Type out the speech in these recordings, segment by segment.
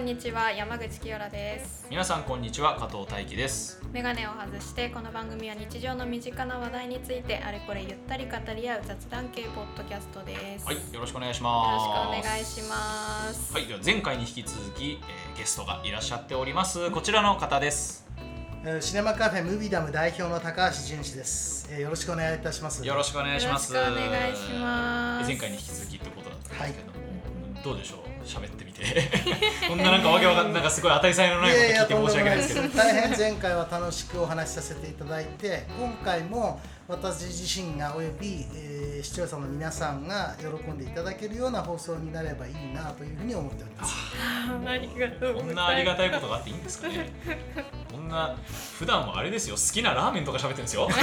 さんこんにちは山口清良です。皆さんこんにちは加藤大輝です。メガネを外してこの番組は日常の身近な話題についてあれこれゆったり語り合う雑談系ポッドキャストです。はいよろしくお願いしよます。ろしくお願いします。はいでは前回に引き続き、えーゲストがいらっしゃっております。こちらの方です。えーシネマカフェムービーダム代表の高橋純次です、えーよろしくお願いいたします。よろしくお願いします。よろしくお願いします。前回に引き続きってことだったんですけども、どうでしょう？喋ってみて。こんななんかわけわかんなんかすごい当たり障りのないこと聞いて申し訳ないですけど。大変前回は楽しくお話しさせていただいて今回も私自身がおよび、えー視聴者の皆さんが喜んでいただけるような放送になればいいなというふうに思っております。ありがとうこんなありがたいことがあっていいんですかねな普段はあれですよ。好きなラーメンとか喋ってるんですよ。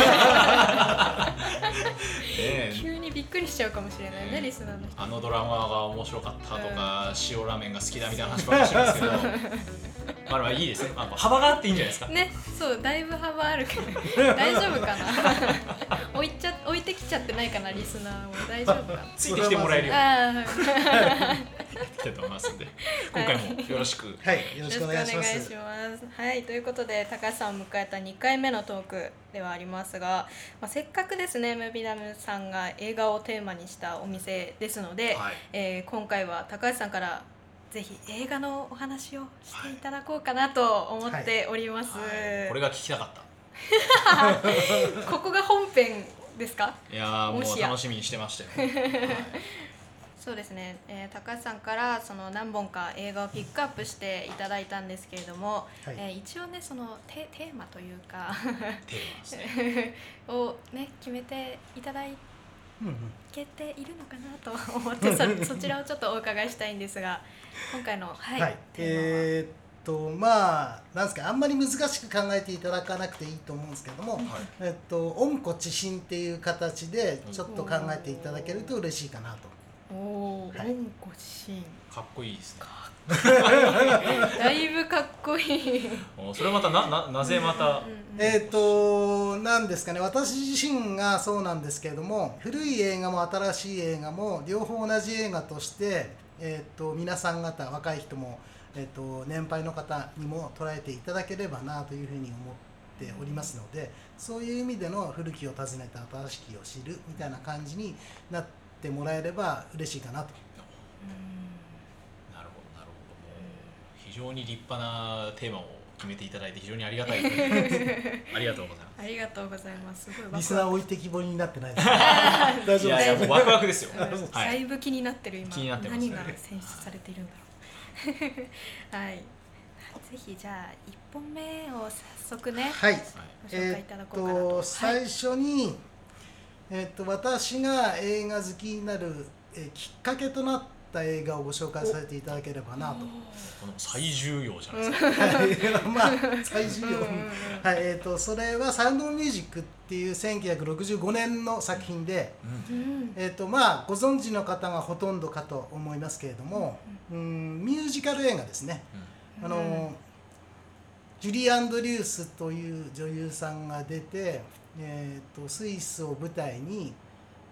急にびっくりしちゃうかもしれないねリスナーの人。あのドラマが面白かったとか、塩ラーメンが好きだみたいな話ばっかりしてるんですけど。まあまあいいですね、まあ、幅があっていいんじゃないですか。ねそうだいぶ幅あるけど 大丈夫かな。置いちゃ置いてきちゃってないかなリスナーも大丈夫かな。ついてきてもらえるよいきたいと思いますので今回もよろしく、はいよろしくお願いします。はいということで高橋さんを迎えた2回目のトークではありますが、まあ、せっかくですねムビダムさんが映画をテーマにしたお店ですので、はい。えー今回は高橋さんからぜひ映画のお話をしていただこうかなと思っております、はい。これが聞きたかった。ここが本編ですか？いやーもう楽しみにしてましたよ、は いそうですね、えー高橋さんからその何本か映画をピックアップしていただいたんですけれども、はい。えー一応ねそのテテーマというかテーマですね。をね決めていただうんうん。けているのかなと 思ってそそちらをちょっとお伺いしたいんですが今回のはい、はい、えーっとまあなんですか。あんまり難しく考えていただかなくていいと思うんですけども、えっと温故知新っていう形でちょっと考えていただけると嬉しいかなと。おお、はい。温故知新かっこいいですね。だいぶかっこいい。おそれまたなななぜまた、えーっとなんですかね。私自身がそうなんですけれども古い映画も新しい映画も両方同じ映画として、えーっと皆さん方若い人も、えーっと年配の方にも捉えていただければなというふうに思っておりますのでそういう意味での古きを訪ねて新しきを知るみたいな感じになってもらえれば嬉しいかなと。なるほどなるほど。もう非常に立派なテーマを決めていただいて非常にありがたい。ありがとうございまありがとうございます。すごいワクワクリスナー置いてきぼりになってないですか？大すい丈夫ですいやもうワクワクですよ、うんだはい。いぶ気になってる今。気になってますね。何が選出されているんだろう。はい。ぜひじゃあ一本目を早速ねはい。はいご紹介いただこうかなと、えーっとはい最初に、えーっと私が映画好きになる、えーきっかけとなった映画をご紹介させていただければなと。この最重要じゃないですか、はいまあ最重要、うんうんうん。はいえーっとそれは「サウンドミュージック」っていう1965年の作品で、うん。うんえーっとまあ、ご存知の方がほとんどかと思いますけれども、うん、ミュージカル映画ですね。あのうん。ジュリー・アンドリュースという女優さんが出て、えー、とスイスを舞台に、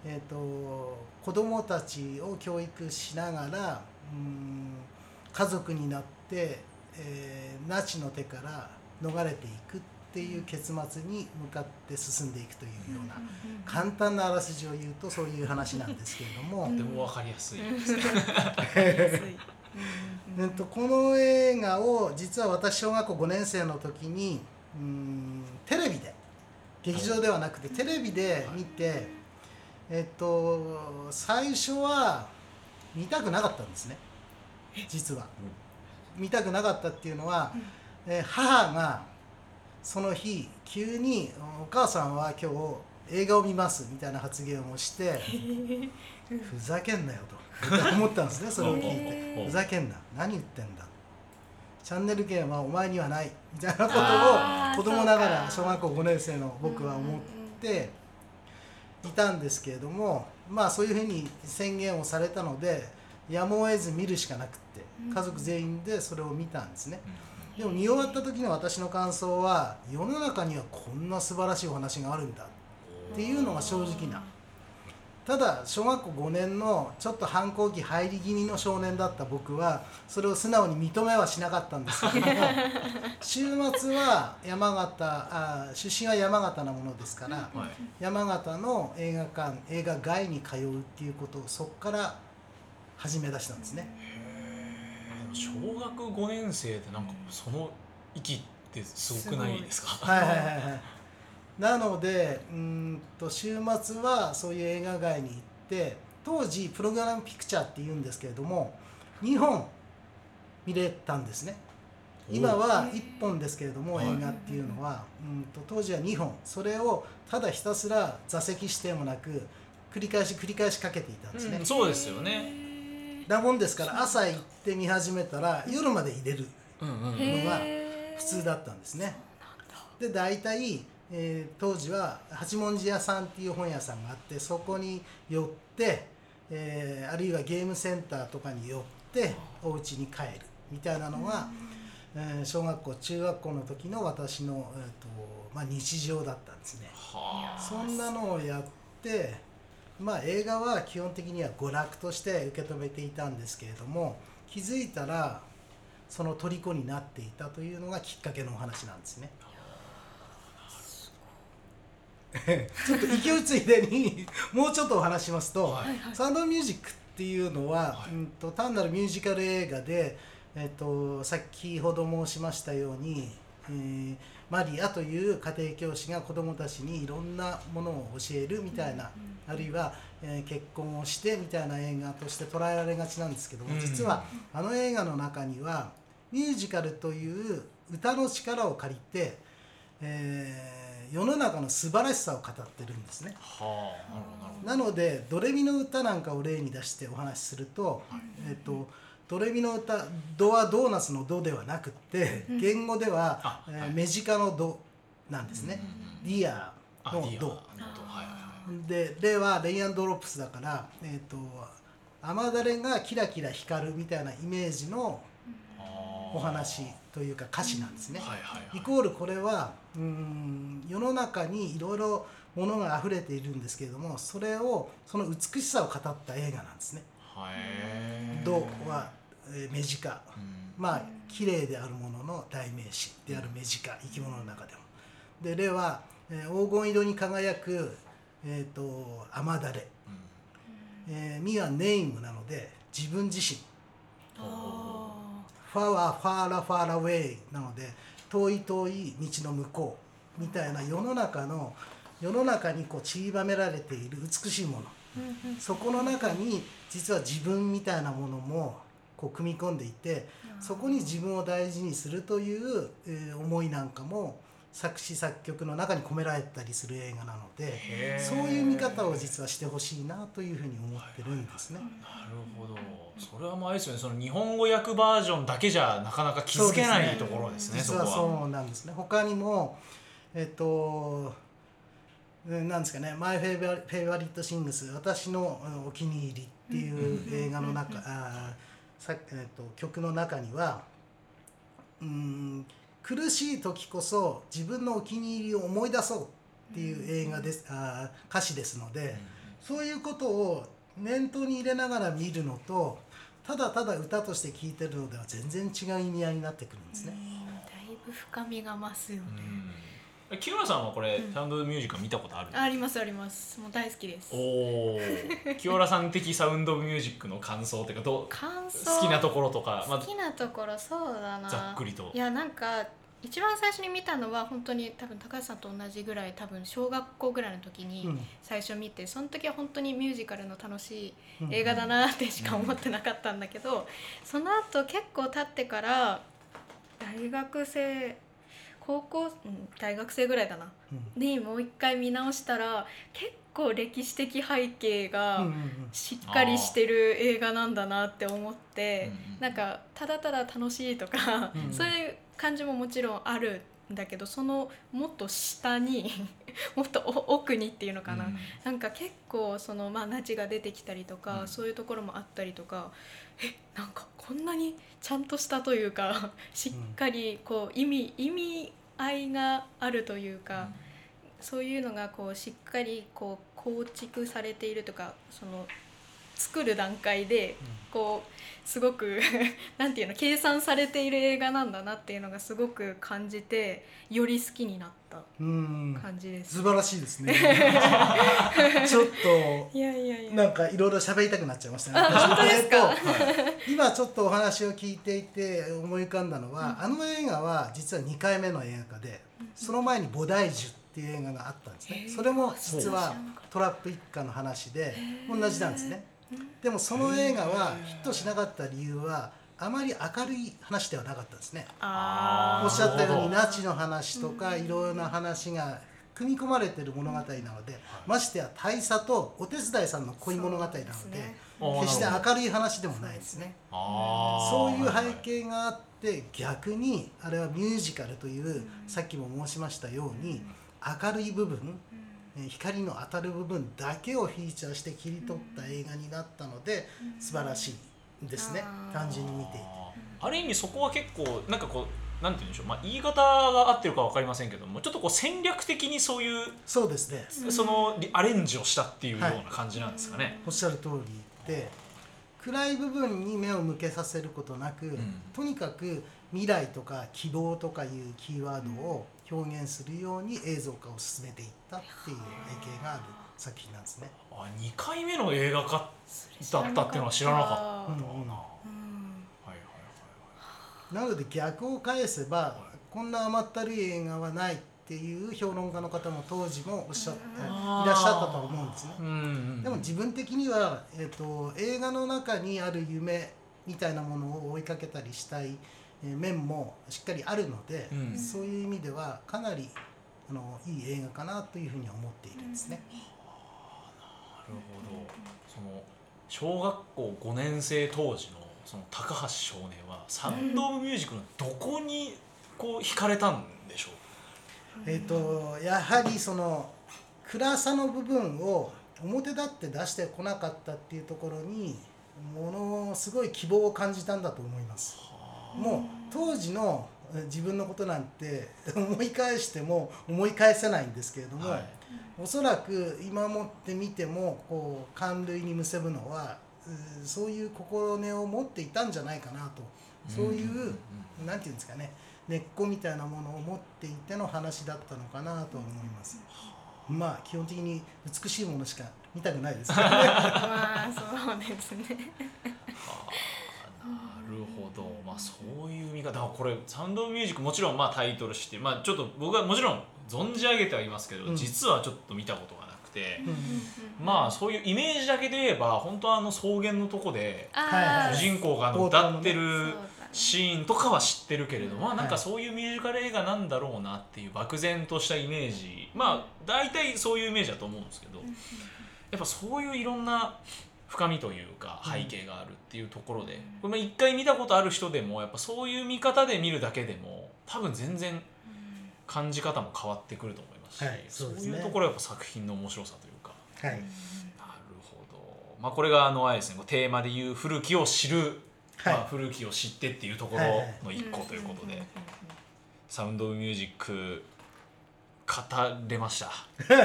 えー、と子供たちを教育しながらうん家族になって、えーナチの手から逃れていくっていう結末に向かって進んでいくというような簡単なあらすじを言うとそういう話なんですけれども。とてもわかりやすい。ですね、安いえっと、この映画を実は私小学校5年生の時にうーんテレビで劇場ではなくてテレビで見て、えっと、最初は見たくなかったんですね。実は。見たくなかったっていうのは、えー母がその日急に「お母さんは今日映画を見ます」みたいな発言をして「ふざけんなよ」と思ったんですねそれを聞いて。ふざけんな。何言ってんだチャンネル権はお前にはないみたいなことを子供ながら小学校5年生の僕は思っていたんですけれどもまあそういうふうに宣言をされたのでやむを得ず見るしかなくって家族全員でそれを見たんですね。でも見終わった時の私の感想は世の中にはこんな素晴らしいお話があるんだっていうのが正直なただ小学校5年のちょっと反抗期入り気味の少年だった僕はそれを素直に認めはしなかったんですけども 週末は山形あ出身は山形なものですから、はい。山形の映画館映画街に通うっていうことをそこから始め出したんですね。小学5年生ってなんかその域ってすごくないですか？はいはいはいはいなのでうーんと週末はそういう映画街に行って当時プログラムピクチャーっていうんですけれども2本見れたんですね。今は1本ですけれどもはい。映画っていうのは。うんと当時は2本。それをただひたすら座席指定もなく繰り返し繰り返しかけていたんですね、うん。そうですよね。だもんですから朝行って見始めたら夜まで入れるうんうんへのがー普通だったんですね。で大体、えー当時は八文字屋さんっていう本屋さんがあってそこに寄って、えーあるいはゲームセンターとかに寄ってお家に帰るみたいなのが、えー小学校中学校の時の私の、えーとまあ、日常だったんですね。はあ。そんなのをやってまあ映画は基本的には娯楽として受け止めていたんですけれども気づいたらその虜になっていたというのがきっかけのお話なんですね。ちょっと勢いついでにもうちょっとお話しますと、はいサウンドミュージックっていうのは、はい。うん、と単なるミュージカル映画で、えっと先ほど申しましたように、えーマリアという家庭教師が子どもたちにいろんなものを教えるみたいな、あるいは、えー結婚をしてみたいな映画として捉えられがちなんですけども、うん。実はあの映画の中にはミュージカルという歌の力を借りて、えー世の中の素晴らしさを語ってるんですね。はあ。なるほどなのでドレミの歌なんかを例に出してお話しすると,、えっとドレミの歌ドはドーナツのドではなくって原語では、えーあはい。雌鹿のドなんですね。 deer のド。でレは raindrops だから、えっと雨だれがキラキラ光るみたいなイメージのお話というか歌詞なんですね。はいはいはい。イコールこれはうーん。世の中にいろいろものが溢れているんですけれどもそれをその美しさを語った映画なんですね。ドは、えー目近うん。まあ綺麗であるものの代名詞である目近生き物の中でも。でレは、えー黄金色に輝く、えー、と雨だれ、うん。えーミはネームなので自分自身。あファはファーラファーラウェイなので遠い遠い道の向こうみたいな世の中の世の中にこう散りばめられている美しいもの。ーうんうん。そこの中に実は自分みたいなものもこう組み込んでいてそこに自分を大事にするという、えー思いなんかも作詞作曲の中に込められたりする映画なのでそういう見方を実はしてほしいなというふうに思ってるんですね。なるほどそれはもうあれですよねその日本語訳バージョンだけじゃなかなか気づけないところですねそ実はこは。そうなんですね。他にもえっとうんなんですかね「マイ・フェイバリット・シングス」私のうんお気に入りっていう映画の中あーさ、えっと、曲の中にはうん苦しい時こそ自分のお気に入りを思い出そうっていう映画ですあー歌詞ですので、そういうことを念頭に入れながら見るのとただただ歌として聴いてるのでは全然違う意味合いになってくるんですね。だいぶ深みが増すよね、うん。清原さんはこれ、うん。サウンドミュージック見たことある？ありますあります。もう大好きです。おお清原さん的サウンドミュージックの感想っていうかどう？感想？好きなところとか、ま好きなところそうだな。ざっくりと。いやなんか一番最初に見たのは本当に多分高橋さんと同じぐらい多分小学校ぐらいの時にうん。最初見て、その時は本当にミュージカルの楽しいうん。映画だなってしか思ってなかったんだけど、その後結構経ってから大学生高校、うん、大学生ぐらいだな。うん。にもう一回見直したら結構歴史的背景うんがうん。しっかりしてる映画なんだなって思って、うんうん。なんかただただ楽しいとか、うん。そういう感じももちろんあるんだけどそのもっと下に もっとお奥にっていうのかな、うん。なんか結構そのまあナチが出てきたりとか、うん。そういうところもあったりとかえなんかこんなにちゃんとしたというか しっかりこう意味意味合いがあるというか、そういうのがこうしっかりこう構築されているとかその作る段階でこうすごく なんていうの計算されている映画なんだなっていうのがすごく感じてより好きになったうん。感じです。素晴らしいですね。ちょっといやいやいや。なんかいろいろ喋りたくなっちゃいましたね。あ本当ですか？えっと 今ちょっとお話を聞いていて思い浮かんだのは、あの映画は実は2回目の映画化で、その前に菩提樹っていう映画があったんですね。それも実はトラップ一家の話でー。同じなんですね。でもその映画はヒットしなかった理由はあまり明るい話ではなかったですね。おっしゃったようになナチの話とかいろいろな話が組み込まれている物語なので、ましてや大佐とお手伝いさんの恋物語なので決して明るい話でもないですね。そういう背景があって逆にあれはミュージカルというさっきも申しましたように明るい部分えー光の当たる部分だけをフィーチャーして切り取った映画になったので素晴らしいですね。単純に見ていて。ある意味そこは結構なんかこうなんて言うんでしょう、まあ、言い方が合ってるか分かりませんけどもちょっとこう戦略的にそういう、そうですね。そのリアレンジをしたっていうような感じなんですかね。おっしゃる通りで暗い部分に目を向けさせることなく、ん。とにかく未来とか希望とかいうキーワードを表現するように映像化を進めていったっていう背景がある作品なんですね。あ2回目の映画化だったっていうのは知らなかったな。うんうんうんはいはいなので逆を返せばこんな甘ったるい映画はないっていう評論家の方も当時もおっしゃっていはいらっしゃったと思うんですね。うんうんでも自分的には、えー、と映画の中にある夢みたいなものを追いかけたりしたい、えー面もしっかりあるので、うん。そういう意味ではかなりあのいい映画かなというふうには思っているんですね。なるほど。その小学校5年生当時のその高橋少年はサウンド・オブ・ミュージックのどこにこう惹かれたんでしょえー、とやはりその暗さの部分を表立って出してこなかったっていうところにものすごい希望を感じたんだと思います。もう当時のえ自分のことなんて 思い返しても思い返せないんですけれども、はいおそらく今もってみてもこう感類にむせぶのはうそういう心根を持っていたんじゃないかなとそういう、うんうんなんていうんですかね根っこみたいなものを持っていての話だったのかなと思います。まあ基本的に美しいものしか見たくないですけどね。まあそうですね。そういう見方。だからこれサウンド・オブ・ミュージックもちろんまあタイトルして、まあ、ちょっと僕はもちろん存じ上げてはいますけど、うん。実はちょっと見たことがなくて、うんまあそういうイメージだけで言えば本当はあの草原のとこで主人公が歌ってるシーンとかは知ってるけれど、うんまあなんかはいそういうミュージカル映画なんだろうなっていう漠然としたイメージ。まあ大体そういうイメージだと思うんですけど、やっぱそういういろんな深みというか背景があるっていうところで、これ一回見たことある人でもやっぱそういう見方で見るだけでも多分全然感じ方も変わってくると思いますし、はいそうですね。いうところはやっぱ作品の面白さというか。はい、なるほど、まあ、これがあのあれですねテーマでいう古きを知る、はい。まあ、古きを知ってっていうところの一個ということで、サウンド・オブ・ミュージック語れました。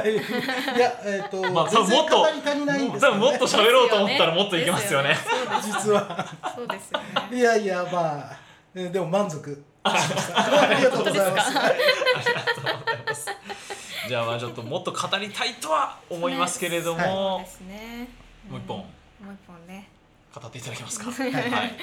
いやえっ、と、まあ多全然分もっと語り足りないんです多分もっと喋ろうと思ったらもっといきますよね。ですよね実は。そうですよね。いやいやまあえーでも満足。しましたありがとうございます。本当です。かじゃあまあちょっともっと語りたいとは思いますけれども、そうですね。もう一本。もう一本ね。語っていただけますか？はいはい。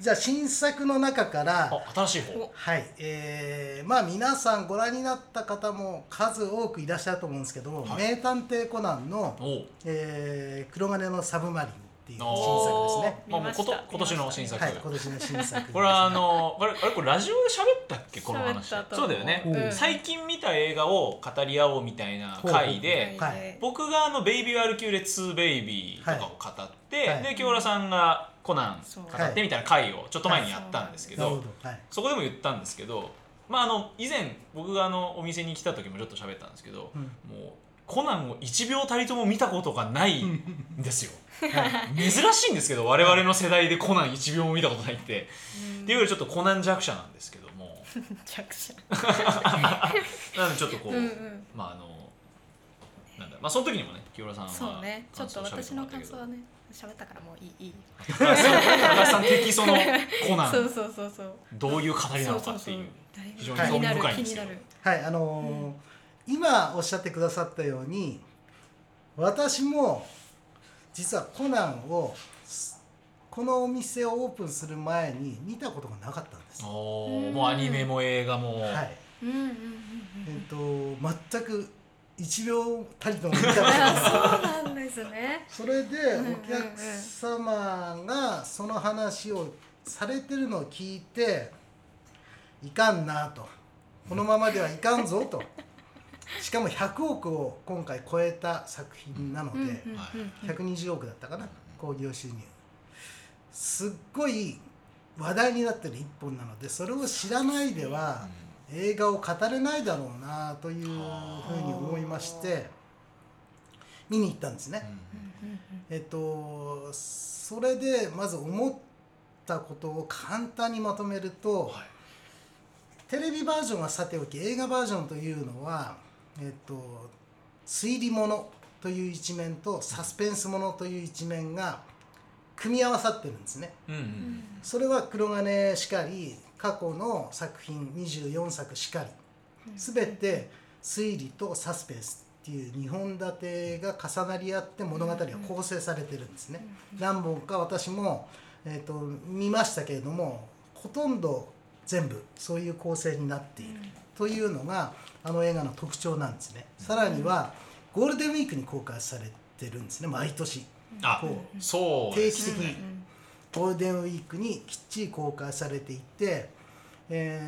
じゃあ新作の中からあ新しい方。おはい。えーまあ皆さんご覧になった方も数多くいらっしゃると思うんですけども「はい。名探偵コナンの」お。うえー黒金のサブマリン」っていう新お作ですね。まあもうこと今年の新作、はい今年の新作これはあのあれあれこれラジオで喋ったっけ？この話。そうだよね、うん。最近見た映画を語り合おうみたいな回ではい。はい僕があの「ベイビー・アルキューレ 2・ ベイビー」とかを語って、はい。で清原さんがコナン語ってみたいな回をちょっと前にやったんですけど、そこでも言ったんですけど、まあ、あの以前僕があのお店に来た時もちょっと喋ったんですけど、うんもうコナンを1秒たりとも見たことがないんですよ。はい。珍しいんですけど我々の世代でコナン1秒も見たことないって、うん。っていうよりちょっとコナン弱者なんですけども。弱者。なのでちょっとこう、うんうん。まああのなんだまあその時にもね清原さんはそうね。ちょっと私の感想はねね喋ったからもういいいい。高橋さん的そのコナそうンそうそうそう。どういう語りなのかっていう非常に興味深いんですよ気になるはいあのー今おっしゃってくださったように私も実はコナンをすこのお店をオープンする前に見たことがなかったんです。おーもうアニメも映画も、はい。うんうんうんうんえっと全く1秒たりとも見たことがない。あそうなんですね。それでお客様がその話をされてるのを聞いていかんなと。このままではいかんぞとしかも100億を今回超えた作品なのでうん120億だったかな興行収入。すっごい話題になってる一本なのでそれを知らないでは映画を語れないだろうなというふうに思いまして見に行ったんですね。えっとそれでまず思ったことを簡単にまとめると、はい。テレビバージョンはさておき映画バージョンというのは、えっと、推理ものという一面とサスペンスものという一面が組み合わさってるんですね。うんうんそれは黒金しかり過去の作品24作しかり全て推理とサスペンスっていう2本立てが重なり合って物語が構成されてるんですね。何本か私も、えー、と見ましたけれどもほとんど全部そういう構成になっているというのがあの映画の特徴なんですね。さらにはゴールデンウィークに公開されてるんですね毎年。あこそう定期的にゴールデンウィークにきっちり公開されていて、え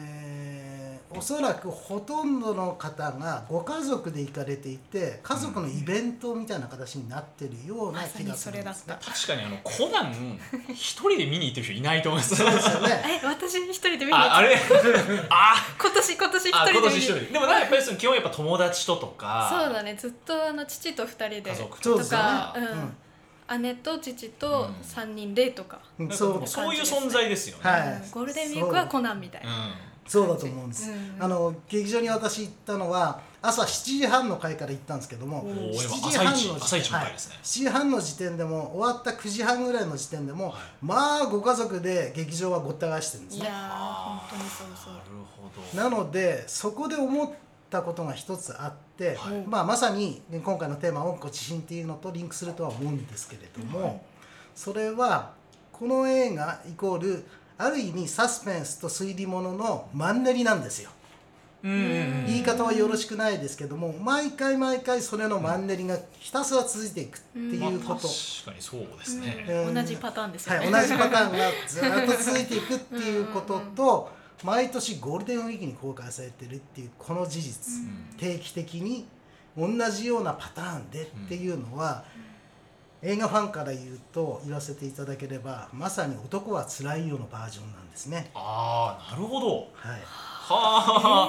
ーおそらくほとんどの方がご家族で行かれていて家族のイベントみたいな形になってるような気がするんですね。た。確かにあのコナン一人で見に行ってる人いないと思います。そうですよね。え私一人で見に行ったああれ？あ今年今年一あ人で一人。でもなんかやっぱりその基本やっぱ友達ととか。そうだね。ずっとあの父と二人で。家族とそうですよね。とか、うん、姉と父とうん。三人でとか、うん。そう。そういう存在ですよね、はい。うんゴールデンウィークはコナンみたいな、う。んそうだと思うんです、うん。あの劇場に私行ったのは朝7時半の回から行ったんですけどもおー。7今時半の時点朝一朝一の回ですね。はい7時半の時点でも終わった9時半ぐらいの時点でも、はい。まあご家族で劇場はごった返してるんですね。いやー本当にそうそう。なるほど。なのでそこで思ったことが一つあって、はい。まあ、まさに今回のテーマ「温故知新」っていうのとリンクするとは思うんですけれども、それはこの映画イコールある意味サスペンスと推理もののマンネリなんですよ。うんうんうん。言い方はよろしくないですけども毎回毎回それのマンネリがひたすら続いていくっていうこと、まあ、確かにそうですね、うん。同じパターンですよね、はい、同じパターンがずっと続いていくっていうことと毎年ゴールデンウィークに公開されてるっていうこの事実、ん。定期的に同じようなパターンでっていうのは、映画ファンから言うと言わせていただければまさに「男はつらいよ」のバージョンなんですね。ああなるほど。はい。はあ、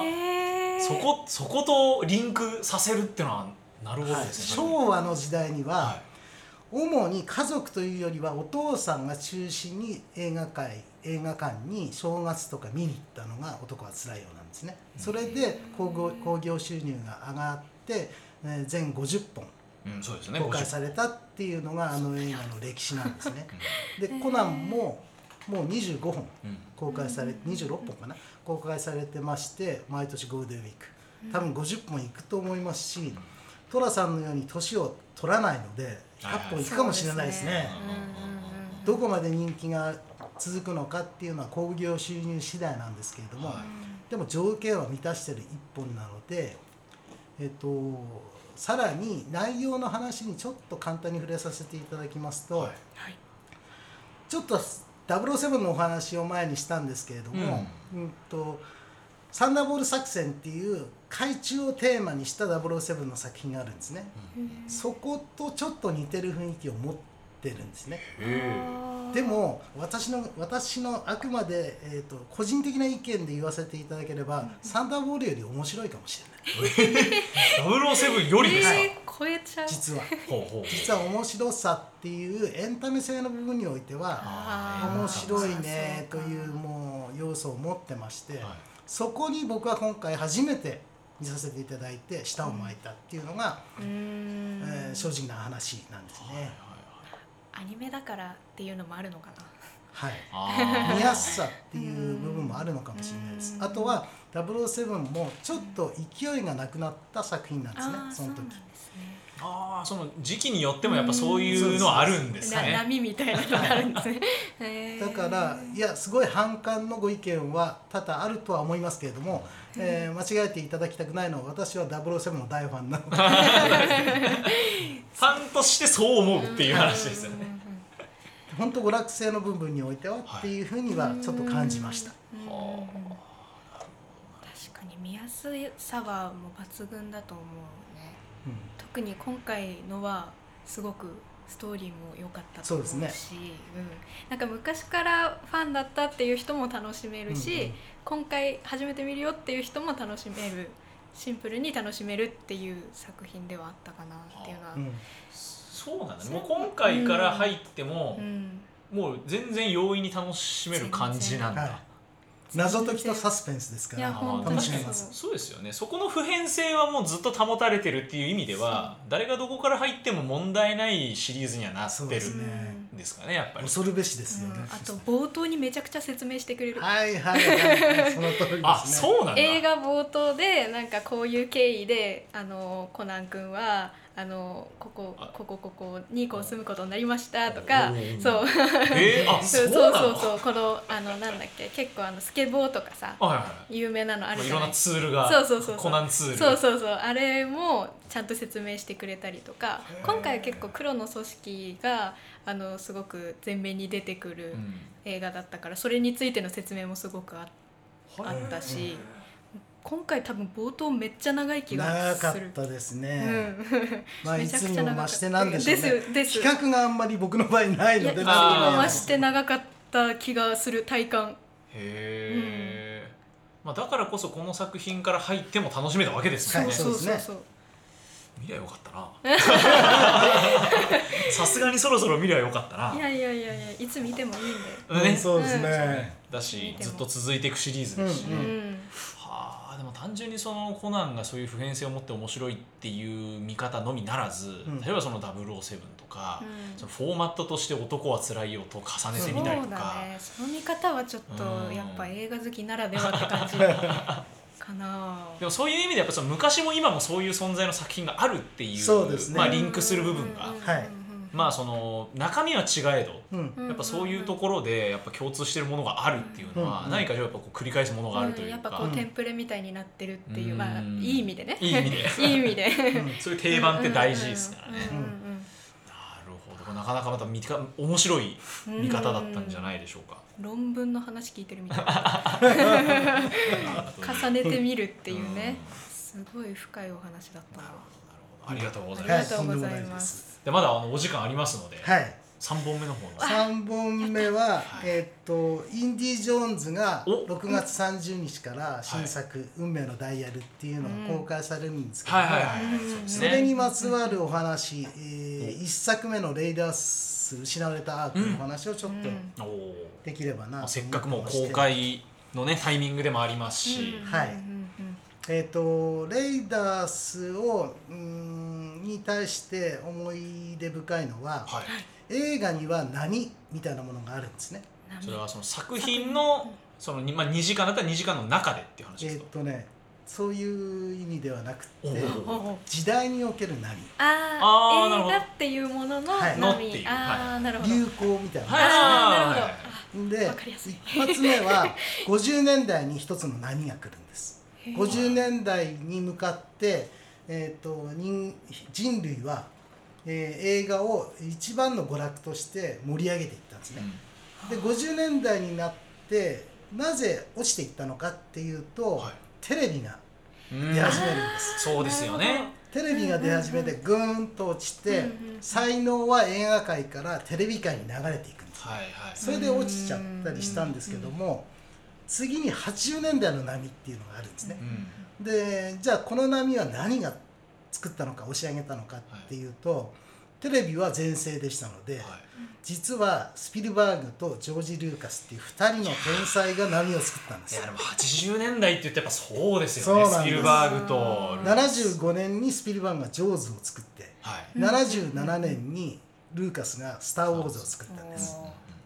そこそことリンクさせるっていうのはなるほどはいですね、昭和の時代には、はい主に家族というよりはお父さんが中心に映画界映画館に正月とか見に行ったのが「男はつらいよ」なんですね。それで興行興行収入が上がってえー全50本うん、そうですね公開50されたっていうのがあの映画の歴史なんですね。でコナンももう25本うん。公開され26本かな公開されてまして毎年ゴールデンウィーク。多分50本いくと思いますし寅さんのように年を取らないので100本いくかもしれないですね。どこまで人気が続くのかっていうのは興行収入次第なんですけれども、はい。でも条件は満たしてる一本なので、えっと、さらに内容の話にちょっと簡単に触れさせていただきますと、ちょっと007のお話を前にしたんですけれども、うんとサンダーボール作戦っていう海中をテーマにした007の作品があるんですね。そことちょっと似てる雰囲気を持ってるんですね。へでも私の私のあくまで、えー、と個人的な意見で言わせていただければ、サンダーボールより面白いかもしれない。え 007よりですか、えー、超えちゃう。実は。ほうほう実は面白さっていうエンタメ性の部分においては面白いねというもう要素を持ってまして、はいそこに僕は今回初めて見させていただいて舌を巻いたっていうのが、うーん。えー正直な話なんですね。アニメだからっていうのもあるのかな。はい。見やすさっていう部分もあるのかもしれないです。あとは007もちょっと勢いがなくなった作品なんですねその時あーその時期によってもやっぱそういうのはあるんですなね。波みたいなのがあるんですね。だからいやすごい反感のご意見は多々あるとは思いますけれども、えー間違えていただきたくないのは私は007の大ファンなので。ファンとしてそう思うっていう話ですよね。本当娯楽性の部分においてはっていうふうにはちょっと感じました。うんうんうんうん。確かに見やすさはもう抜群だと思う特に今回のはすごくストーリーも良かったと思うしそうですうん、なんか昔からファンだったっていう人も楽しめるし、うんうん。今回初めて見るよっていう人も楽しめる。シンプルに楽しめるっていう作品ではあったかなっていうのは、うん。そうなんだね。もう今回から入ってもう、ん。もう全然容易に楽しめる感じなんはいだ。謎解きとサスペンスですから。楽しめます。そうですよね。そこの普遍性はもうずっと保たれてるっていう意味では誰がどこから入っても問題ないシリーズにはなってるんですかねやっぱり。恐るべしですよね。うん。あと冒頭にめちゃくちゃ説明してくれる、はいはい。はい、その通りですね。あそうなんだ映画冒頭でなんかこうい。う経緯であのコナン君はあのここあ。ここここにこう住むことになりましたとかそう。えー、あ そそうそうそうこのあのなんだっけ結構あのスケボーとかさ有名なのあまあいろんなるじゃないツールがそうそうそうそう。コナンツール？そうそうそう。あれもちゃんと説明してくれたりとか今回は結構黒の組織があのすごく前面に出てくるうん。映画だったからそれについての説明もすごくああったし今回多分冒頭めっちゃ長い気が長かする。ったですうね。ん、まあいめちゃくつにちゃ長かった。も増してなんでしょうね。ですです企画があんまり僕の場合ないいやいつにのでなんとも増して長かった気がする体感。へえ、まあ、だからこそこの作品から入っても楽しめたわけですよね、はいそうですね。そう見りゃよかったな。さすがにそろそろ見りゃよかったな。いやいやいやいやいつ見てもいいんだよね。うんそうですうん。ね。だしずっと続いていくシリーズですしね、うん。うん。はあでも単純にそのコナンがそういう普遍性を持って面白いっていう見方のみならず、ん。例えばその007とか、うん。そのフォーマットとして「男はつらいよ」と重ねてみたりとだか、ね。その見方はちょっとうん。やっぱ映画好きならではって感じかな。でもそういう意味でやっぱその昔も今もそういう存在の作品があるっていうそうですね。まあ、リンクする部分が、うん。はいまあその中身は違えどやっぱそういうところでやっぱ共通してるものがあるっていうのはうん。何かやっぱこう繰り返すものがあるというか、うんやっぱこうテンプレみたいになってるっていう、うん。まあいい意味でね。いい意味で。いい意味で。そういう定番って大事ですからね。うんうんなるほど。なかなかまた見か面白いうん見方だったんじゃないでしょうか。論文の話聞いてるみたい。重ねてみるっていうね。すごい深いお話だったなありがとうございあます。とんでもないまです。でまだあのお時間ありますので、はい。三本目の方の。三本目は、はい。えっとインディ・ジョーンズがお6月30日から新作「運命のダイヤル」っていうのが公開されるんですけども、はいはいはい、うんそれにね。まつわるお話、え1作目の「レイダース失われたアーク」のお話をちょっと。できればなせっ思かくもう公開のねタイミングでもありますし、はいえっ、とレイダースをうーんに対して思い出深いのは、はい。映画には何みたいなものがあるんですね。うんそれはその作品のそのにまあ2時間だったら2時間の中でっていう話えっ、ですか？とねそういう意味ではなくて時代における何？ああ映画っていうもののはい。のっていう。ああなるほど。流行みたいな、はい。なるほど。はいで一発目は50年代に一つの波が来るんです50年代に向かって、えー、と人人類は、えー映画を一番の娯楽として盛り上げていったんですね、で50年代になってなぜ落ちていったのかっていうと、はい。テレビがうん。出始めるんです。そうですよね。テレビが出始めてぐーんと落ちて、うんうん。才能は映画界からテレビ界に流れていくんです。はいはい。それで落ちちゃったりしたんですけども次に80年代の波っていうのがあるんですね。うん。でじゃあこの波は何が作ったのか押し上げたのかっていうと、テレビは全盛でしたので、はい。実はスピルバーグとジョージ・ルーカスっていう2人の天才が波を作ったんです。いやでも80年代って言ってやっぱそうですよねスピルバーグと75年にスピルバーグがジョーズを作ってはい。77年にルーカスが「スター・ウォーズ」を作ったんです。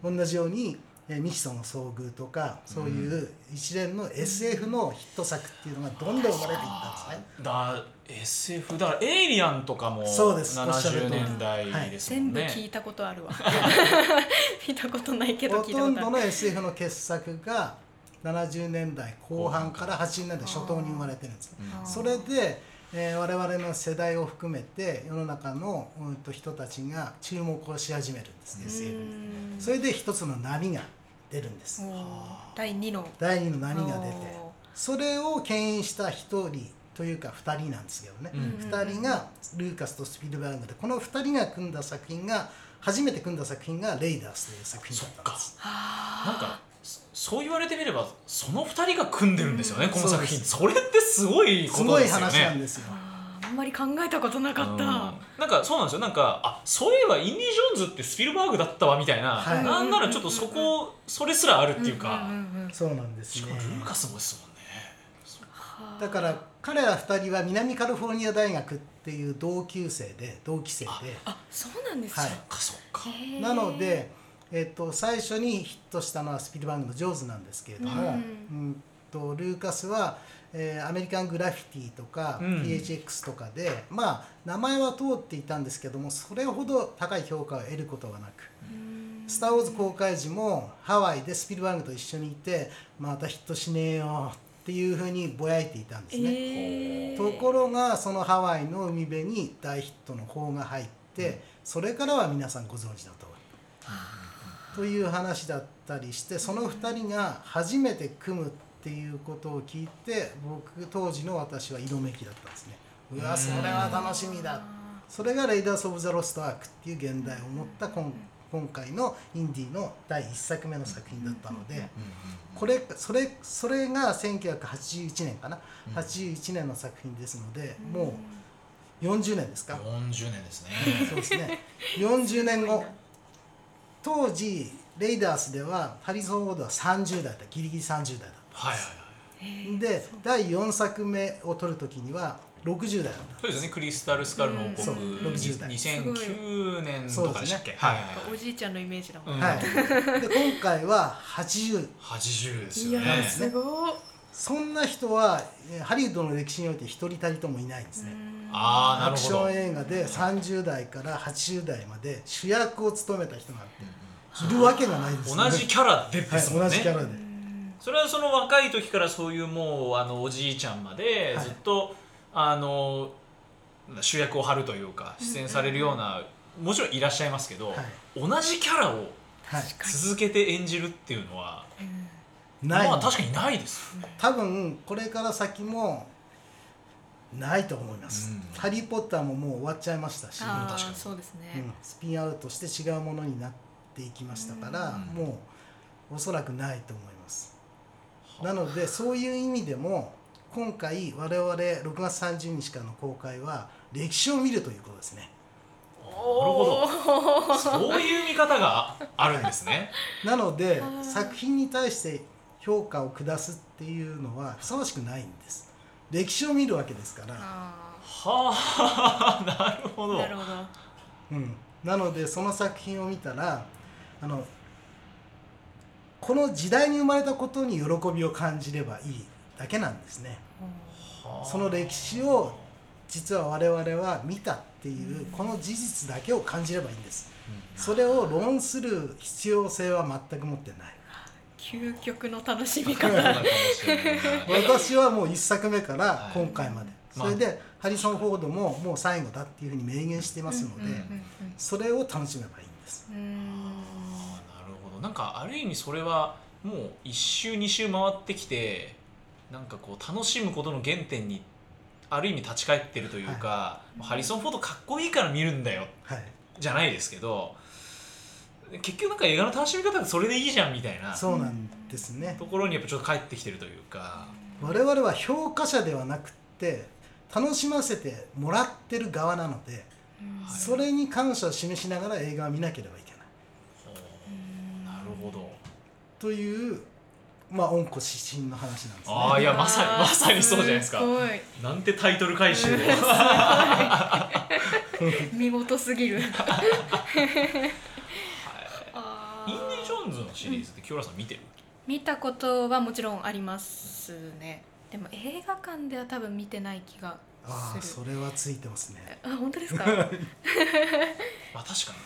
同じようにえーミヒソの遭遇とかそういう一連の SF のヒット作っていうのがどんどん生まれていったんですね。だ SF だからエイリアンとかもそうです。おっしゃる通70り年代ですもんね、全部聞いたことあるわ。見たことないけどほ聞いたことある。とんどの SF の傑作が70年代後半から80年代初頭に生まれてるんですうん。それで、えー我々の世代を含めて世の中の、うん、と人たちが注目をし始めるんですう SF に。ん。それで一つの波が出るんです。第2の。第二の波が出ておそれを牽引した一人というか二人なんですけどね、うん二人がルーカスとスピルバーグでこの二人が組んだ作品が初めて組んだ作品が「レイダース」という作品だったんです。はなんかそそう言われてみればその2人が組んでるんですよね、う。んこの作品。そそれってすごいこすごいとですよね。話なんですよ。あんまり考えたことなかった、うんなんかそうなんですよ。なんかあそういえばインディ・ジョーンズってスピルバーグだったわみたいな、はい。なんならちょっとそこそれすらあるっていうか、んんうんうんそうなんですね。しかもルーカスもですもんね。はあだから彼ら二人は南カリフォルニア大学っていう同級生で同期生で。あそうなんですか、はい。そっかそっか。なので、えっと最初にヒットしたのはスピルバーグの「ジョーズ」なんですけれども、ううん。んとルーカスは、えーアメリカングラフィティとか、うん PHX とかでまあ名前は通っていたんですけどもそれほど高い評価を得ることはなくうん「スター・ウォーズ」公開時もハワイでスピルバーグと一緒にいてまたヒットしねえよっていうふうにぼやいていたんですね。えーところがそのハワイの海辺に大ヒットの方が入ってそれからは皆さんご存知だと。という話だったりしてその2人が初めて組むっていうことを聞いて僕当時の私は色めきだったんですね。うわそれは楽しみだ。それが「レイダース・オブ・ザ・ロスト・アーク」っていう現代を持った今今回のインディの第1作目の作品だったので。これそれそれが1981年かな、うん81年の作品ですので、もう40年ですか、40年ですね。そうですね。40年後。当時レイダースではハリソン・フォードは30代だった。ギリギリ30代だっはいはいはい。で第4作目を撮る時には60代だっそうですね。クリスタル・スカルの王そう国60代。2009年とかでしたっけ、そうですねはいはい。おじいちゃんのイメージだもん、うん。た、はい、で今回は80 80ですいやよねすごい、そんな人はえーハリウッドの歴史において一人たりともいないんですね、ああなアクション映画で30代から80代まで主役を務めた人がいるわけがないですね。同じキャラでですもんね、はい、同じキャラで、それはその若い時からそういうもうあのおじいちゃんまではい。ずっと、あの主役を張るというか出演されるような、もちろんいらっしゃいますけど、はい。同じキャラをはい、続けて演じるっていうのはない、まあ確かにないです。よね。多分これから先もないと思います、うん。ハリー・ポッターももう終わっちゃいましたし、あ確かに。あそうですうねん、スピンアウトして違うものになっていきましたから、うん。もうおそらくないと思いますなのでそういう意味でも今回我々6月30日からの公開は歴史を見るということですね。なるほど。そういう見方があるんですね。なので作品に対して評価を下すっていうのはふさわしくないんです。歴史を見るわけですから、あはあなるほど。あなるほど。うん、なのでその作品を見たらあのこの時代に生まれたことに喜びを感じればいいだけなんですね。はあ。その歴史を実は我々は見たっていうこの事実だけを感じればいいんです。それを論する必要性は全く持ってない。究極の楽しみ方。私はもう1作目から今回まで、まあ。それでハリソン・フォードももう最後だっていうふうに明言してますので、それを楽しめばいいんですどなんかある意味それはもう一周二周回ってきてなんかこう楽しむことの原点にある意味立ち返ってるというか、ハリソン・フォードかっこいいから見るんだよはい。じゃないですけど結局なんか映画の楽しみ方がそれでいいじゃんみたいなそうなんですね。ところにやっぱちょっと帰ってきてるというか、我々は評価者ではなくって楽しませてもらってる側なのでそれに感謝を示しながら映画を見なければいけないというまあ温故知新の話なんですね。あーいやまさにまさにそうじゃないですか。すなんてタイトル回収を 見事すぎる。あインディ・ジョーンズのシリーズって清原さん見てる？見たことはもちろんありますね。でも映画館では多分見てない気がああそれはついてますね。あ本当ですか？まあ確かに。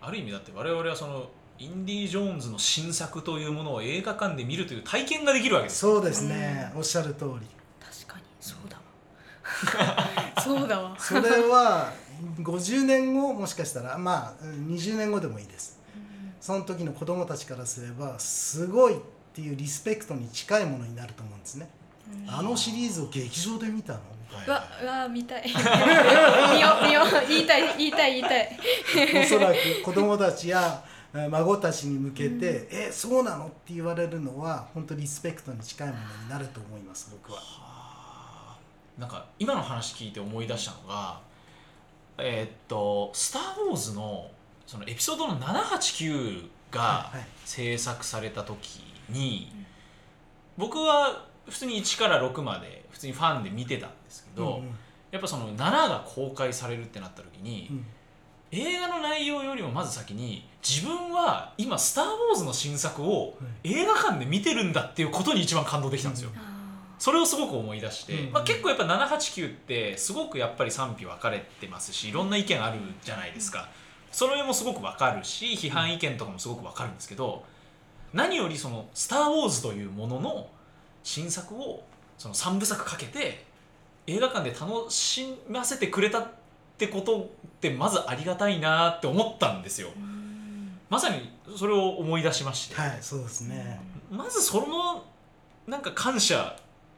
ある意味だって我々はそのインディ・ジョーンズの新作というものを映画館で見るという体験ができるわけです。よそうですね、おっしゃる通り。確かに。そうだわ。そうだわ。それは50年後もしかしたらまあうん20年後でもいいです。その時の子供たちからすればすごいっていうリスペクトに近いものになると思うんですね、あのシリーズを劇場で見たの？わうわ見たい。見よう見よう。言いたい言いたい言いたい。おそらく子供たちやえー孫たちに向けて「えそうなの?」って言われるのは本当リスペクトに近いものになると思います僕は。あ。ーなんか今の話聞いて思い出したのがえーっと「スター・ウォーズの」そのエピソードの789がはいはい。制作された時に、僕は普通に1から6まで普通にファンで見てたんですけど、うんうん。やっぱその7が公開されるってなった時に、うん映画の内容よりもまず先に自分は今「スター・ウォーズ」の新作を映画館で見てるんだっていうことに一番感動できたんですよ。それをすごく思い出して、うん。まあ、結構やっぱ789ってすごくやっぱり賛否分かれてますしいろんな意見あるじゃないですか、それもすごく分かるし批判意見とかもすごく分かるんですけど何よりその「スター・ウォーズ」というものの新作をその3部作かけて映画館で楽しませてくれたってことってまずありがたいなって思ったんですよ。まさにそれを思い出しまして、はいそうですね。まずそのなんか感謝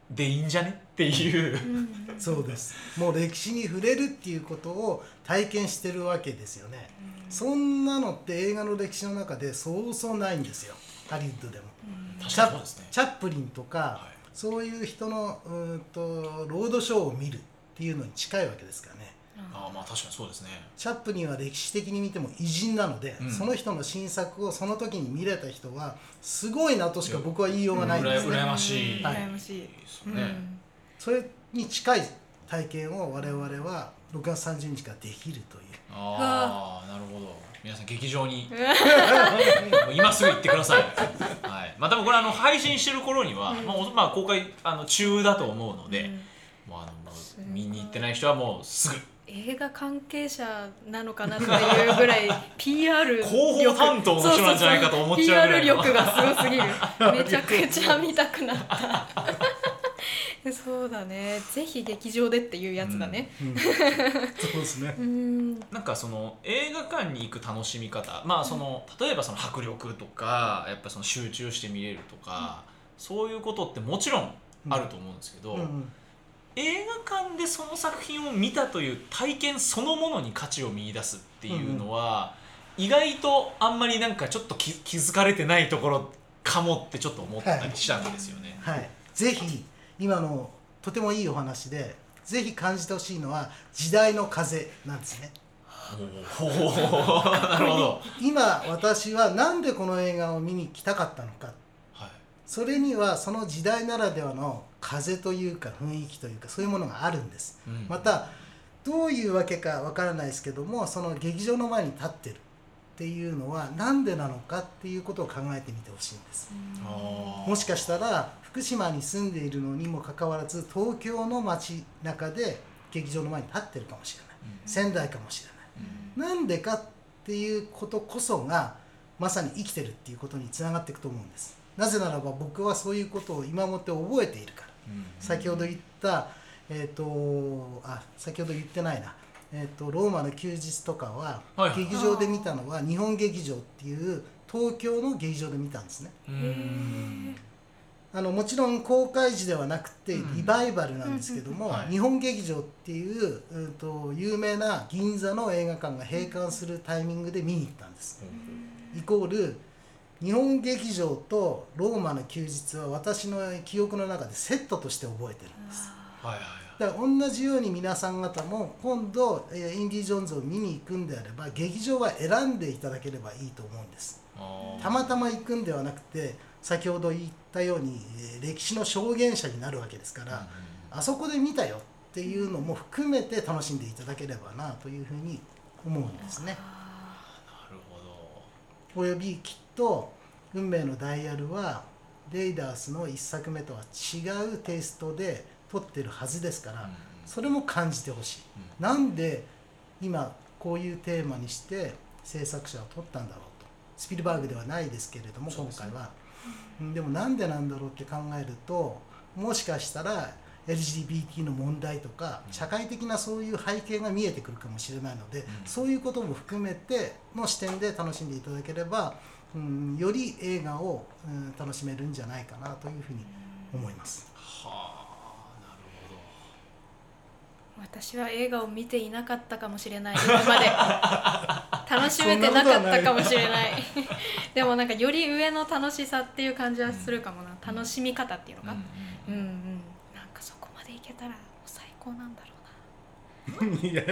でいいんじゃねっていう。うん。そうです。もう歴史に触れるっていうことを体験してるわけですよね。そんなのって映画の歴史の中でそうそうないんですよ。ハリウッドでも。確チャかにそうですね。チャップリンとか、はい。そういう人のうーんとロードショーを見るっていうのに近いわけですから。ね。ああまあ確かにそうですね。チャップリンは歴史的に見ても偉人なので、うん。その人の新作をその時に見れた人はすごいなとしか僕は言いようがないんですね。うらやましい。はい。羨ましい。ですよね、それに近い体験を我々は6月30日からできるという。ああ。なるほど。皆さん劇場に。もう今すぐ行ってください、はい。まあ、多分これあの配信してる頃には、まあおまあ、公開あの中だと思うので、うん。もうあのもう見に行ってない人はもうすぐ映画関係者なのかなっていうぐらい PR 力広報担当の人なんじゃないかと思っちゃうぐらいの。PR 力がすごすぎる。めちゃくちゃ見たくなった。そうだね。ぜひ劇場でっていうやつだね。うん。そうですね。う。ん。なんかその映画館に行く楽しみ方。まあその例えばその迫力とかやっぱその集中して見れるとか、そういうことってもちろんあると思うんですけど、うんうん映画館でその作品を見たという体験そのものに価値を見出すっていうのは、意外とあんまりなんかちょっと気気づかれてないところかもってちょっと思ったりしたんですよね。はい、ぜひ今のとてもいいお話でぜひ感じてほしいのは時代の風なんですね。おー。なるほど、今私はなんでこの映画を見に来たかったのか。はい。それにはその時代ならではの風というか雰囲気というかそういうものがあるんです、うん。またどういうわけかわからないですけどもその劇場の前に立ってるっていうのはなんでなのかっていうことを考えてみてほしいんです。もしかしたら福島に住んでいるのにもかかわらず東京の街中で劇場の前に立ってるかもしれない。うん。仙台かもしれない。なんでかっていうことこそがまさに生きてるっていうことにつながっていくと思うんです。なぜならば僕はそういうことを今もって覚えているから。うん先ほど言ったえっ、とあ先ほど言ってないな。えっ、とローマの休日とかははいはい。劇場で見たのは日本劇場っていう東京の劇場で見たんですね。うん。あのもちろん公開時ではなくてうん。リバイバルなんですけども、日本劇場っていう、うん、と有名な銀座の映画館が閉館するタイミングで見に行ったんです。イコール日本劇場とローマの休日は私の記憶の中でセットとして覚えてるんです。はいはいだから同じように皆さん方も今度、えーインディ・ジョーンズを見に行くんであれば劇場は選んでいただければいいと思うんです。たまたま行くんではなくて先ほど言ったように、えー歴史の証言者になるわけですから、あそこで見たよっていうのも含めて楽しんでいただければなというふうに思うんですね。なるほおよびきっと「運命のダイヤル」はレイダースの1作目とは違うテイストで撮ってるはずですから、ど、それも感じてほしい、なんで今こういうテーマにして制作者を撮ったんだろうと。スピルバーグではないですけれども、今回は、うんでもなんでなんだろうって考えるともしかしたら LGBT の問題とかうん。社会的なそういう背景が見えてくるかもしれないので、ん。そういうことも含めての視点で楽しんでいただければ、うん、より映画を、うん、楽しめるんじゃないかなというふうに思います。はあなる私は映画を見ていなかったかもしれない。今まで。楽しめてなかったかもしれない。でもなんかより上の楽しさっていう感じはするかもな、楽しみ方っていうのほど、か、うんうん、うん。なんかそこまでいけたらもう最高なんだろうな。いや。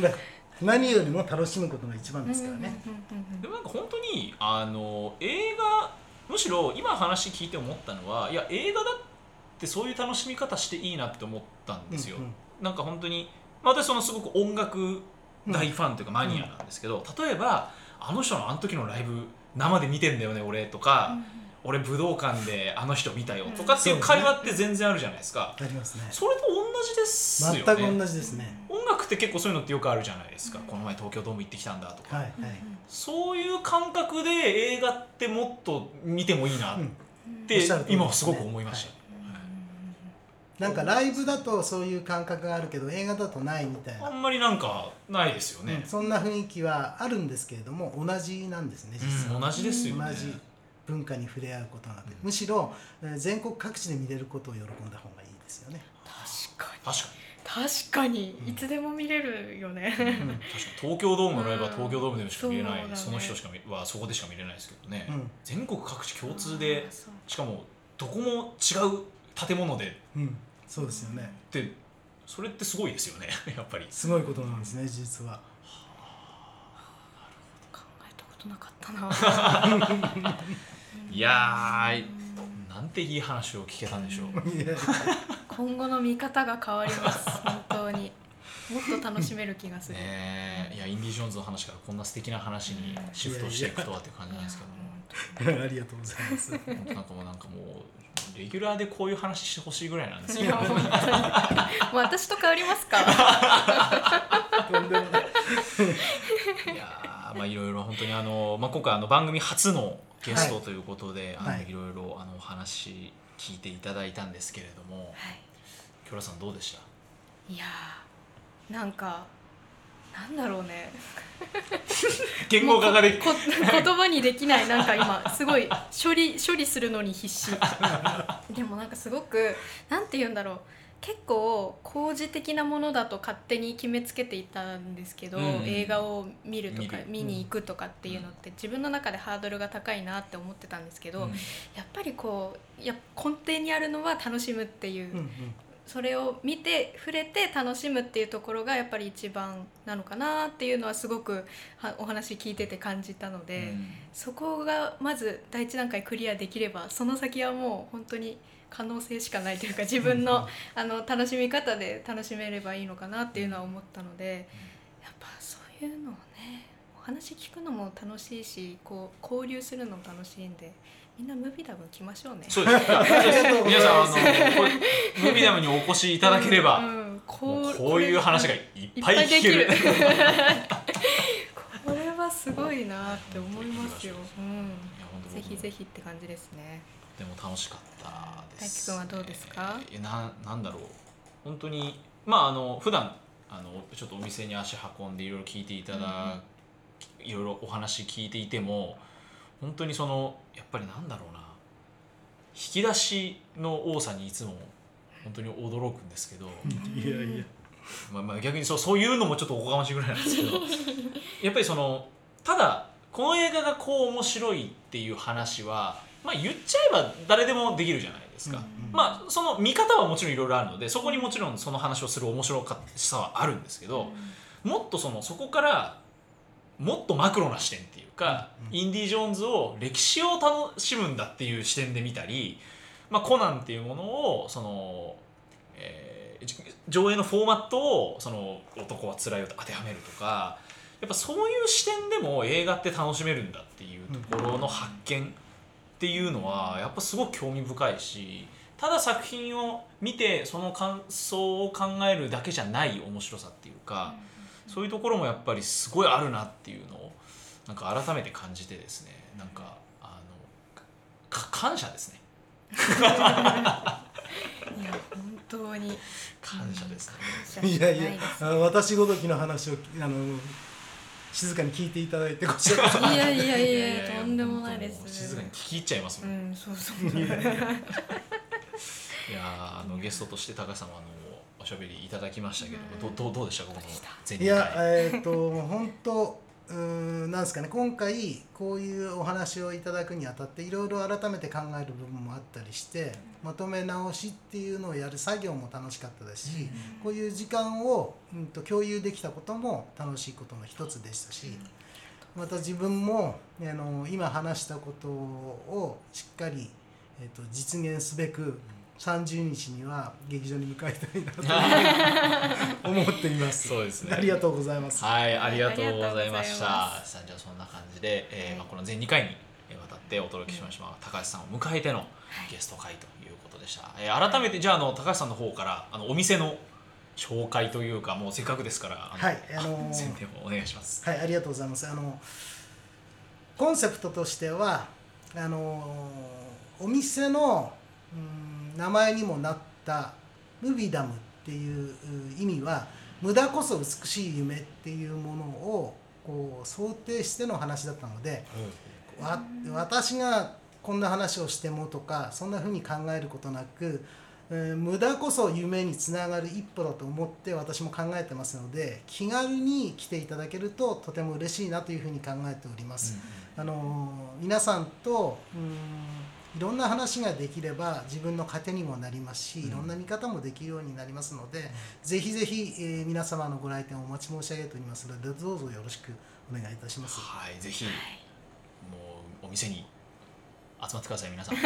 な 何よりも楽しむことが一番ですからね。うんうんうんうんでもなんか本当にあの映画むしろ今話聞いて思ったのはいや映画だってそういう楽しみ方していいなって思ったんですよ、うんうん。なんか本当にまあ私そのすごく音楽大ファンというかマニアなんですけど、例えばあの人のあの時のライブ生で見てんだよね俺とか、俺武道館であの人見たよとかっていう会話って全然あるじゃないですか、ありますね。それと同じですよね。全く同じですね。音楽って結構そういうのってよくあるじゃないですか、この前東京ドーム行ってきたんだとか、はいはい。そういう感覚で映画ってもっと見てもいいなっうん。て今はすごく思いました、なんかライブだとそういう感覚があるけど映画だとないみたいな、あんまりなんかないですよね。うん、そんな雰囲気はあるんですけれども同じなんですね実は、うん同じですよね。同じ文化に触れ合うことがで、むしろ、えー全国各地で見れることを喜んだ方がいいですよね。確かに。確か確かにいつでも見れるよね、に。確かに。東京ドームのライブはうん。東京ドームでしか見れない、そねその人しか見はそこでしか見れないですけどね、うん全国各地共通でしかもどこも違う建物で。うん、そうですよね。ってそれってすごいですよね。やっぱり。すごいことなんですね実は。考えたことなかったな いやーなんていい話を聞けたんでしょう。今後の見方が変わります本当に。もっと楽しめる気がする、ねえいやインディ・ジョーンズの話からこんな素敵な話にシフトしていくとはっていう感じなんですけども。ありがとうございます。本当なんかもうなんかもうレギュラーでこういう話してほしいぐらいなんですいけどもう 私と変わりますか。とんでもない。いやーまあいろいろ本当にあの、まあ、今回あの番組初のゲストということで、はい。はいあのいろいろあのお話聞いていただいたんですけれどもはい。キョラさんどうでした？いやーなんかなんだろうね。言語化ができこ言葉にできないなんか今すごい処理処理するのに必死。でもなんかすごくなんて言うんだろう結構工事的なものだと勝手に決めつけていたんですけど、うん。映画を見るとか見に行くとかっていうのって自分の中でハードルが高いなって思ってたんですけど、うん。やっぱりこうや根底にあるのは楽しむっていう、うんうん。それを見て触れて楽しむっていうところがやっぱり一番なのかなっていうのはすごくはお話聞いてて感じたので、うん。そこがまず第一段階クリアできればその先はもう本当に可能性しかないというか自分のあの楽しみ方で楽しめればいいのかなっていうのは思ったのでやっぱそういうのをねお話聞くのも楽しいしこう交流するのも楽しいんでみんなムービーダブン来ましょうね。そうです。皆さんあの ムービーダムにお越しいただければ、うんもうこういう話がいっぱい聞ける。できるこれはすごいなって思いますよ。うん。ぜひぜひって感じですね。でも楽しかったです、大輝くんはどうですか？えななんだろう。本当にまああの普段あのちょっとお店に足運んでいろいろ聞いていただ、いろいろお話聞いていても本当にそのやっぱりなんだろうな。引き出しの多さにいつも本当に驚くんですけど、いやいや。まあ、まあ逆にそうそういうのもちょっとおこがましいぐらいなんですけど。やっぱりそのただこの映画がこう面白いっていう話は、まあ、言っちゃえば誰でもできるじゃないですか。うんうん。まあその見方はもちろんいろいろあるのでそこにもちろんその話をする面白さはあるんですけど、もっとそのそこからもっとマクロな視点っていうか、うんインディ・ジョーンズを歴史を楽しむんだっていう視点で見たり、まあ、コナンっていうものをその、えーじ上映のフォーマットをその男はつらいを当てはめるとかやっぱそういう視点でも映画って楽しめるんだっていうところの発見っていうのはやっぱすごく興味深いしただ作品を見てその感想を考えるだけじゃない面白さっていうか、そういうところもやっぱりすごいあるなっていうのをなんか改めて感じてですねなんかあのか感謝ですね。いや本当に。感謝ですね、いやいや私ごときの話をあの静かに聞いていただいてこちらこそいやいやいいやとんでもないです。静かに聞き入っちゃいますうもん、いんそうそうやーあのゲストとして高橋さんはあのおしゃべりいただきましたけども、どどうどうでした？かこの前2いや回えっ、と本当うーんなんですかね今回こういうお話をいただくにあたっていろいろ改めて考える部分もあったりしてまとめ直しっていうのをやる作業も楽しかったですし、こういう時間を、うん、と共有できたことも楽しいことの一つでしたし、また自分もあの今話したことをしっかり、えー、と実現すべく30日には劇場に向かいたいなと 思っています。そうですねありがとうございます。はい、ありがとうございました。さあじゃあそんな感じで、えーはいまあ、この全2回にわたってお届けしました、高橋さんを迎えてのゲスト会ということでした。えー改めてじゃああの高橋さんの方からあのお店の紹介というかもうせっかくですからはいあのー宣伝をお願いします。はい、ありがとうございます。あのコンセプトとしてはあのお店のうん名前にもなったムビダムっていうう意味は無駄こそ美しい夢っていうものをこう想定しての話だったのでわ私がこんな話をしてもとかそんな風に考えることなく、えー無駄こそ夢につながる一歩だと思って私も考えてますので気軽に来ていただけるととても嬉しいなというふうに考えております。あのー皆さんとうんいろんな話ができれば自分の糧にもなりますし、うんいろんな見方もできるようになりますので、ぜひぜひ、えー皆様のご来店をお待ち申し上げておりますのでどうぞよろしくお願いいたします。はい、ぜひ、もうお店に集まってください皆さん。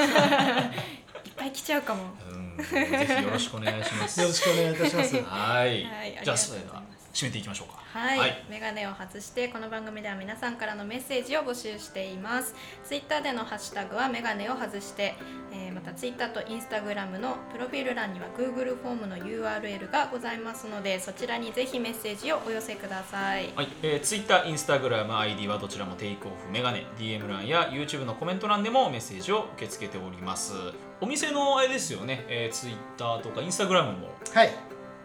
いっぱい来ちゃうかもうん、ぜひよろしくお願いします。よろしくお願いいたします。はい、はいじゃあそれでは締めていきましょうか。はい、はい。メガネを外してこの番組では皆さんからのメッセージを募集しています。ツイッターでのハッシュタグはメガネを外して、えーまたツイッターとインスタグラムのプロフィール欄には Google フォームの URL がございますのでそちらにぜひメッセージをお寄せください。はい、えー、Twitter、Instagram、ID はどちらもテイクオフメガネ DM 欄や YouTube のコメント欄でもメッセージを受け付けております。お店のあれですよね、えー、Twitter とか Instagram も。はい、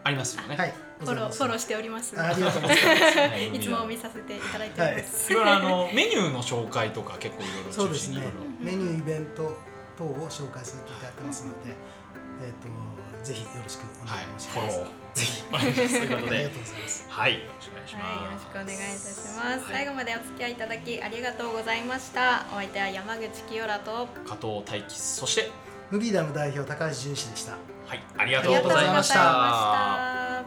ありますよね、はい、フォローフォローしておりますあありがとうございます。はい。い。つも見させていただいております、い。ろい。ろあのメニューの紹介とか結構いろいろ。そうですね。メニューイベント等を紹介させていただいてますので、えっ、とぜひよろしくお願はいいします。フォロー。ぜひ。お願い。しますということでありがとうございます。はい。よろしくお願いします、はい、よろしくお願いいたします、はい最後までお付き合いいただきありがとうございました。お相手は山口清良と加藤大樹そしてムビーダム代表高橋純志でした。はいありがとうございました。